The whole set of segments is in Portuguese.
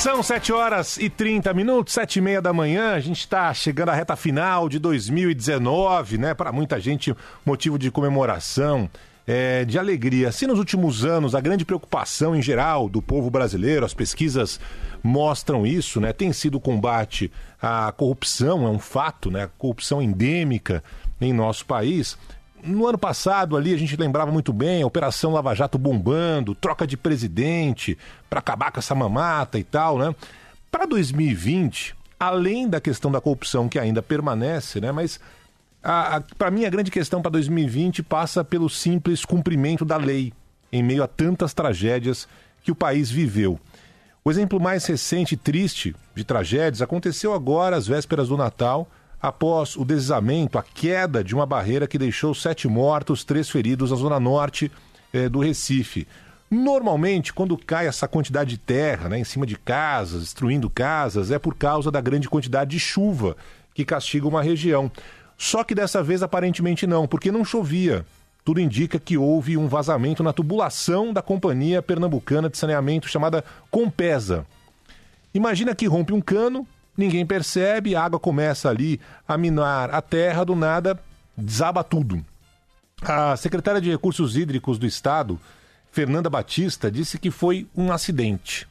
São 7 horas e 30 minutos, 7 e meia da manhã. A gente está chegando à reta final de 2019, né? Para muita gente, motivo de comemoração é, de alegria. Se nos últimos anos a grande preocupação em geral do povo brasileiro, as pesquisas mostram isso, né? Tem sido o combate à corrupção, é um fato, né? A corrupção endêmica em nosso país. No ano passado ali a gente lembrava muito bem, a Operação Lava Jato bombando, troca de presidente para acabar com essa mamata e tal, né? Para 2020, além da questão da corrupção que ainda permanece, né? Mas para mim, a grande questão para 2020 passa pelo simples cumprimento da lei, em meio a tantas tragédias que o país viveu. O exemplo mais recente e triste de tragédias aconteceu agora, às vésperas do Natal, após o deslizamento, a queda de uma barreira que deixou sete mortos, três feridos na zona norte eh, do Recife. Normalmente, quando cai essa quantidade de terra né, em cima de casas, destruindo casas, é por causa da grande quantidade de chuva que castiga uma região. Só que dessa vez aparentemente não, porque não chovia. Tudo indica que houve um vazamento na tubulação da companhia pernambucana de saneamento chamada Compesa. Imagina que rompe um cano, ninguém percebe, a água começa ali a minar a terra, do nada desaba tudo. A secretária de Recursos Hídricos do Estado, Fernanda Batista, disse que foi um acidente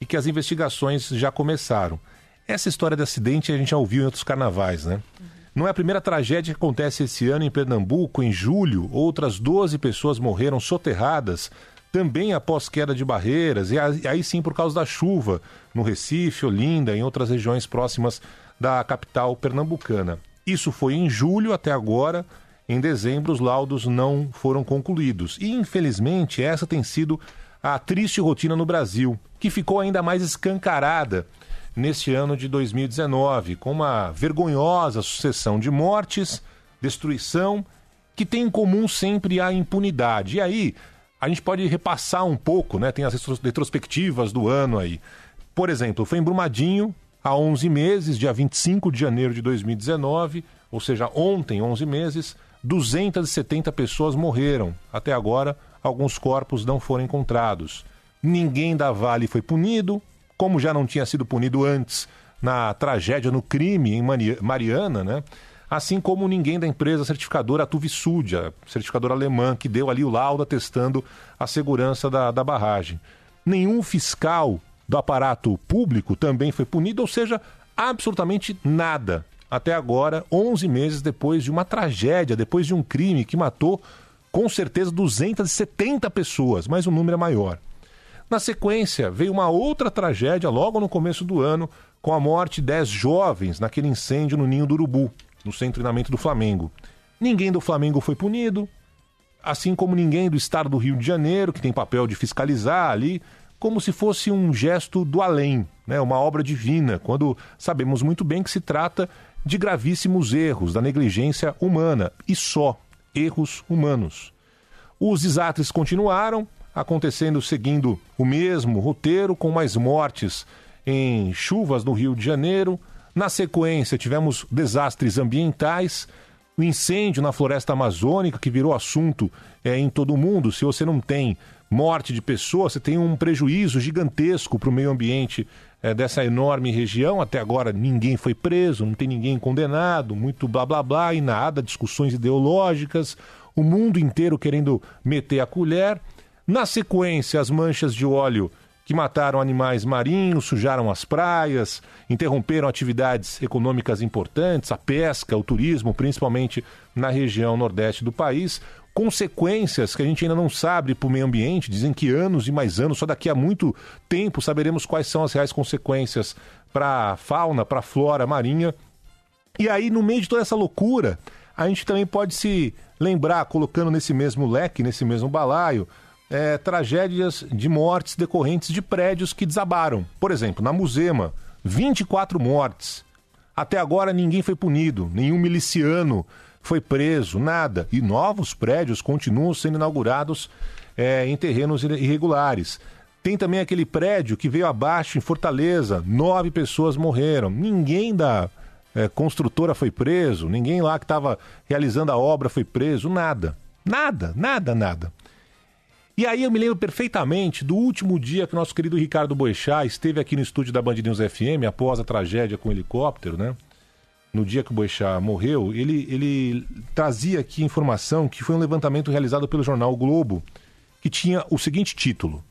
e que as investigações já começaram. Essa história de acidente a gente já ouviu em outros carnavais, né? Uhum. Não é a primeira tragédia que acontece esse ano em Pernambuco. Em julho, outras 12 pessoas morreram soterradas, também após queda de barreiras, e aí sim por causa da chuva, no Recife, Olinda, em outras regiões próximas da capital pernambucana. Isso foi em julho até agora. Em dezembro, os laudos não foram concluídos. E, infelizmente, essa tem sido a triste rotina no Brasil, que ficou ainda mais escancarada neste ano de 2019, com uma vergonhosa sucessão de mortes, destruição, que tem em comum sempre a impunidade. E aí, a gente pode repassar um pouco, né? Tem as retrospectivas do ano aí. Por exemplo, foi em Brumadinho, há 11 meses, dia 25 de janeiro de 2019, ou seja, ontem, 11 meses, 270 pessoas morreram. Até agora, alguns corpos não foram encontrados. Ninguém da Vale foi punido, como já não tinha sido punido antes na tragédia, no crime em Mariana, né? Assim como ninguém da empresa certificadora Tuvisud, a certificadora alemã, que deu ali o laudo atestando a segurança da, da barragem. Nenhum fiscal do aparato público também foi punido, ou seja, absolutamente nada. Até agora, 11 meses depois de uma tragédia, depois de um crime que matou com certeza 270 pessoas, mas o número é maior. Na sequência, veio uma outra tragédia logo no começo do ano, com a morte de 10 jovens naquele incêndio no Ninho do Urubu, no centro de treinamento do Flamengo. Ninguém do Flamengo foi punido, assim como ninguém do estado do Rio de Janeiro, que tem papel de fiscalizar ali, como se fosse um gesto do além, né? uma obra divina, quando sabemos muito bem que se trata de gravíssimos erros da negligência humana e só erros humanos. Os desastres continuaram, acontecendo seguindo o mesmo roteiro, com mais mortes em chuvas no Rio de Janeiro. Na sequência, tivemos desastres ambientais, o incêndio na floresta amazônica, que virou assunto é, em todo o mundo. Se você não tem morte de pessoas, você tem um prejuízo gigantesco para o meio ambiente é, dessa enorme região. Até agora ninguém foi preso, não tem ninguém condenado, muito blá blá blá e nada, discussões ideológicas, o mundo inteiro querendo meter a colher. Na sequência, as manchas de óleo que mataram animais marinhos, sujaram as praias, interromperam atividades econômicas importantes, a pesca, o turismo, principalmente na região nordeste do país. Consequências que a gente ainda não sabe para o meio ambiente, dizem que anos e mais anos, só daqui a muito tempo saberemos quais são as reais consequências para a fauna, para a flora marinha. E aí, no meio de toda essa loucura, a gente também pode se lembrar, colocando nesse mesmo leque, nesse mesmo balaio, é, tragédias de mortes decorrentes de prédios que desabaram. Por exemplo, na Musema, 24 mortes. Até agora ninguém foi punido, nenhum miliciano foi preso, nada. E novos prédios continuam sendo inaugurados é, em terrenos irregulares. Tem também aquele prédio que veio abaixo em Fortaleza, nove pessoas morreram. Ninguém da é, construtora foi preso, ninguém lá que estava realizando a obra foi preso, nada. Nada, nada, nada. E aí eu me lembro perfeitamente do último dia que nosso querido Ricardo Boechat esteve aqui no estúdio da Band News FM, após a tragédia com o helicóptero, né? No dia que o Boechat morreu, ele, ele trazia aqui informação que foi um levantamento realizado pelo jornal o Globo, que tinha o seguinte título: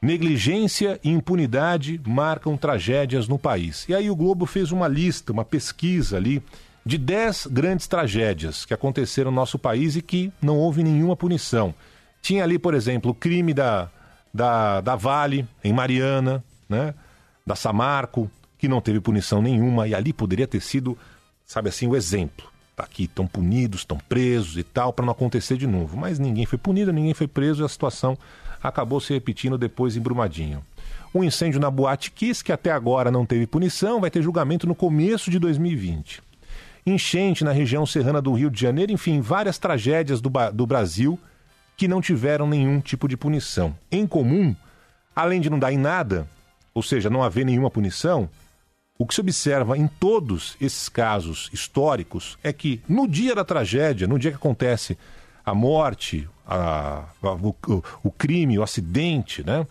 Negligência e impunidade marcam tragédias no país. E aí o Globo fez uma lista, uma pesquisa ali de 10 grandes tragédias que aconteceram no nosso país e que não houve nenhuma punição. Tinha ali, por exemplo, o crime da, da, da Vale, em Mariana, né? da Samarco, que não teve punição nenhuma, e ali poderia ter sido, sabe assim, o exemplo. Tá aqui, estão punidos, estão presos e tal, para não acontecer de novo. Mas ninguém foi punido, ninguém foi preso e a situação acabou se repetindo depois em Brumadinho. Um incêndio na Boate Kiss, que até agora não teve punição, vai ter julgamento no começo de 2020. Enchente na região serrana do Rio de Janeiro, enfim, várias tragédias do, do Brasil que não tiveram nenhum tipo de punição. Em comum, além de não dar em nada, ou seja, não haver nenhuma punição, o que se observa em todos esses casos históricos é que no dia da tragédia, no dia que acontece a morte, a, a, o, o, crime, o acidente, né?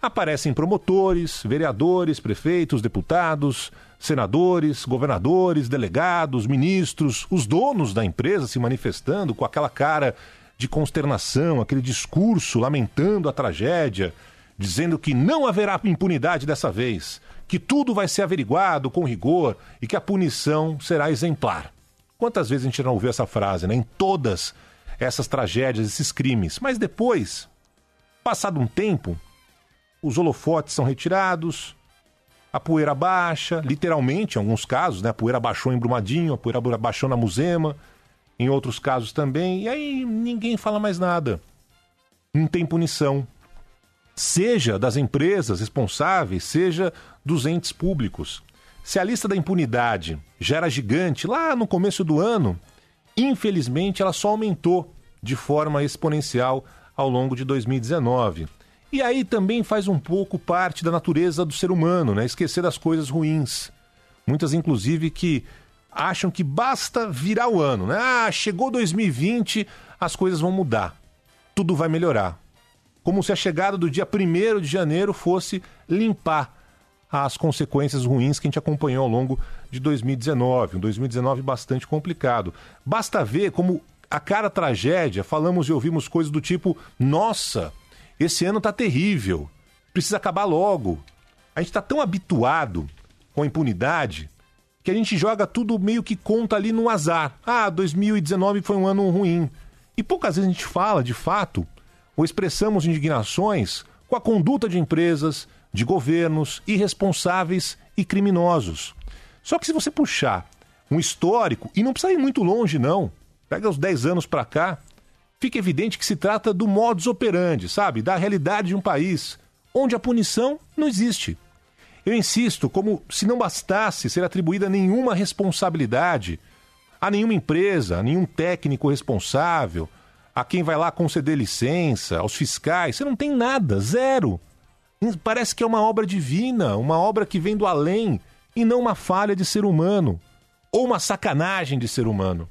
Aparecem promotores, vereadores, prefeitos, deputados, senadores, governadores, delegados, ministros, os donos da empresa se manifestando com aquela cara de consternação, aquele discurso lamentando a tragédia, dizendo que não haverá impunidade dessa vez, que tudo vai ser averiguado com rigor e que a punição será exemplar. Quantas vezes a gente não ouviu essa frase, né? Em todas essas tragédias, esses crimes. Mas depois, passado um tempo, os holofotes são retirados, a poeira baixa, literalmente, em alguns casos, né? A poeira baixou em Brumadinho, a poeira baixou na Musema, em outros casos também, e aí ninguém fala mais nada. Não tem punição. Seja das empresas responsáveis, seja dos entes públicos. Se a lista da impunidade já era gigante lá no começo do ano, infelizmente ela só aumentou de forma exponencial ao longo de 2019. E aí também faz um pouco parte da natureza do ser humano, né? Esquecer das coisas ruins. Muitas, inclusive, que acham que basta virar o ano, né? Ah, chegou 2020, as coisas vão mudar. Tudo vai melhorar. Como se a chegada do dia 1 de janeiro fosse limpar as consequências ruins que a gente acompanhou ao longo de 2019, um 2019 bastante complicado. Basta ver como a cara tragédia, falamos e ouvimos coisas do tipo: nossa, esse ano tá terrível, precisa acabar logo. A gente está tão habituado com a impunidade que a gente joga tudo meio que conta ali no azar. Ah, 2019 foi um ano ruim. E poucas vezes a gente fala, de fato, ou expressamos indignações com a conduta de empresas, de governos irresponsáveis e criminosos. Só que se você puxar um histórico, e não precisa ir muito longe, não, pega os 10 anos para cá, fica evidente que se trata do modus operandi, sabe? Da realidade de um país onde a punição não existe. Eu insisto, como se não bastasse ser atribuída nenhuma responsabilidade a nenhuma empresa, a nenhum técnico responsável, a quem vai lá conceder licença, aos fiscais, você não tem nada, zero. Parece que é uma obra divina, uma obra que vem do além e não uma falha de ser humano ou uma sacanagem de ser humano.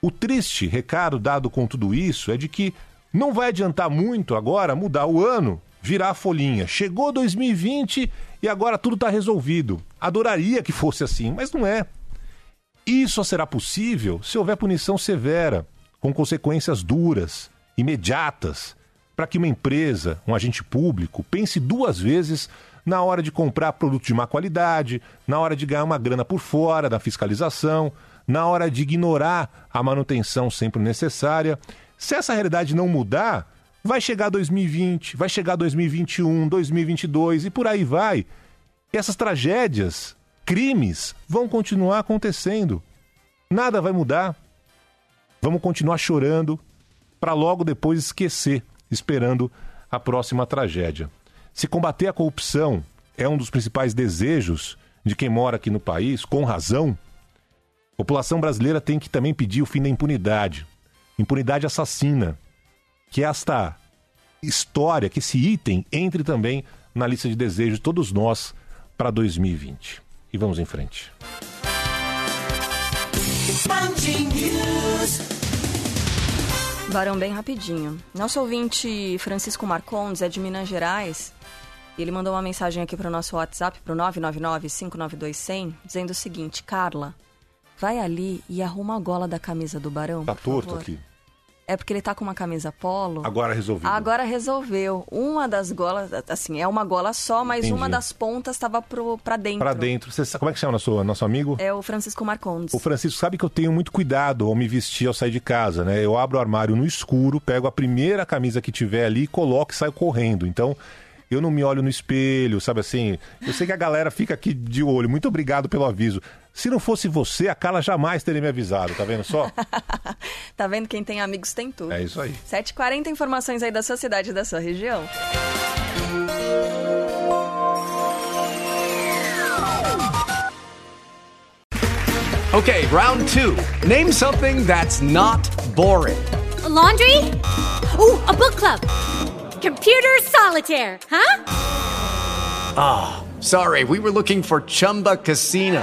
O triste recado dado com tudo isso é de que não vai adiantar muito agora mudar o ano virar a folhinha. Chegou 2020 e agora tudo está resolvido. Adoraria que fosse assim, mas não é. Isso só será possível se houver punição severa, com consequências duras, imediatas, para que uma empresa, um agente público, pense duas vezes na hora de comprar produto de má qualidade, na hora de ganhar uma grana por fora da fiscalização, na hora de ignorar a manutenção sempre necessária. Se essa realidade não mudar, Vai chegar 2020, vai chegar 2021, 2022 e por aí vai. Essas tragédias, crimes, vão continuar acontecendo. Nada vai mudar. Vamos continuar chorando para logo depois esquecer. esperando a próxima tragédia. Se combater a corrupção é um dos principais desejos de quem mora aqui no país, com razão, a população brasileira tem que também pedir o fim da impunidade. Impunidade assassina. Que esta história, que esse item entre também na lista de desejos de todos nós para 2020. E vamos em frente. Barão, bem rapidinho. Nosso ouvinte Francisco Marcondes é de Minas Gerais. E ele mandou uma mensagem aqui para o nosso WhatsApp, para o 999-592-100, dizendo o seguinte: Carla, vai ali e arruma a gola da camisa do Barão. Tá por torto favor." aqui. É porque ele tá com uma camisa polo. Agora resolvido. Agora resolveu. Uma das golas, assim, é uma gola só, mas Entendi. uma das pontas estava pro, pra dentro. Para dentro. Você como é que chama nosso, nosso amigo? É o Francisco Marcondes. O Francisco sabe que eu tenho muito cuidado ao me vestir ao sair de casa, né? Eu abro o armário no escuro, pego a primeira camisa que tiver ali, coloco e saio correndo. Então, eu não me olho no espelho, sabe assim? Eu sei que a galera fica aqui de olho. Muito obrigado pelo aviso. Se não fosse você, a Carla jamais teria me avisado, tá vendo só? Tá vendo? Quem tem amigos tem tudo. É isso aí. 7h40, informações aí da sua cidade e da sua região. Okay, round two. Name something that's not boring. A laundry? Ooh, a book club. Computer solitaire, huh? Sorry, we were looking for Chumba Casino.